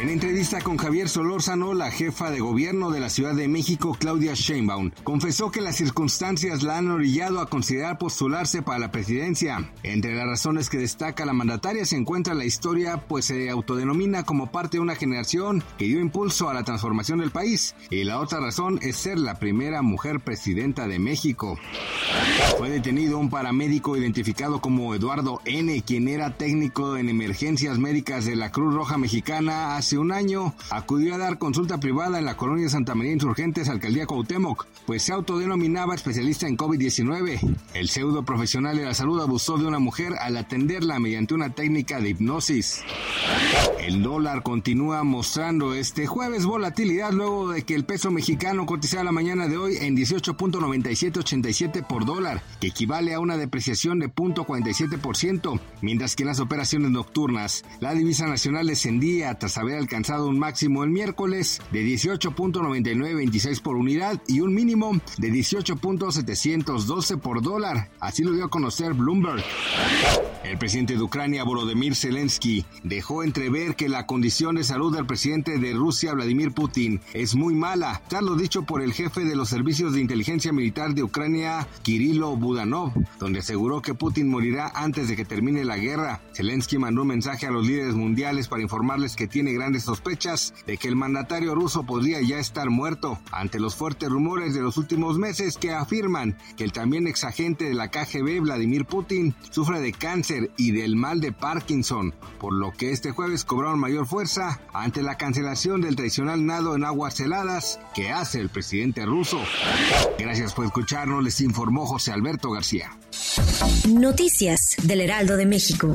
En entrevista con Javier Solórzano, la jefa de gobierno de la Ciudad de México, Claudia Sheinbaum, confesó que las circunstancias la han orillado a considerar postularse para la presidencia. Entre las razones que destaca la mandataria se encuentra la historia, pues se autodenomina como parte de una generación que dio impulso a la transformación del país. Y la otra razón es ser la primera mujer presidenta de México. Fue detenido un paramédico identificado como Eduardo N., quien era técnico en emergencias médicas de la Cruz Roja Mexicana un año acudió a dar consulta privada en la colonia Santa María Insurgentes, alcaldía Cuauhtémoc, pues se autodenominaba especialista en COVID-19. El pseudo profesional de la salud abusó de una mujer al atenderla mediante una técnica de hipnosis. El dólar continúa mostrando este jueves volatilidad luego de que el peso mexicano cotizara la mañana de hoy en 18.9787 por dólar, que equivale a una depreciación de 0.47%, mientras que en las operaciones nocturnas la divisa nacional descendía tras haber alcanzado un máximo el miércoles de 18.9926 por unidad y un mínimo de 18.712 por dólar. Así lo dio a conocer Bloomberg. El presidente de Ucrania, Volodymyr Zelensky, dejó entrever que la condición de salud del presidente de Rusia, Vladimir Putin, es muy mala, tal lo dicho por el jefe de los servicios de inteligencia militar de Ucrania, Kirilo Budanov, donde aseguró que Putin morirá antes de que termine la guerra. Zelensky mandó un mensaje a los líderes mundiales para informarles que tiene grandes sospechas de que el mandatario ruso podría ya estar muerto, ante los fuertes rumores de los últimos meses que afirman que el también exagente de la KGB, Vladimir Putin, sufre de cáncer y del mal de Parkinson, por lo que este jueves cobraron mayor fuerza ante la cancelación del tradicional nado en aguas heladas que hace el presidente ruso. Gracias por escucharnos, les informó José Alberto García. Noticias del Heraldo de México.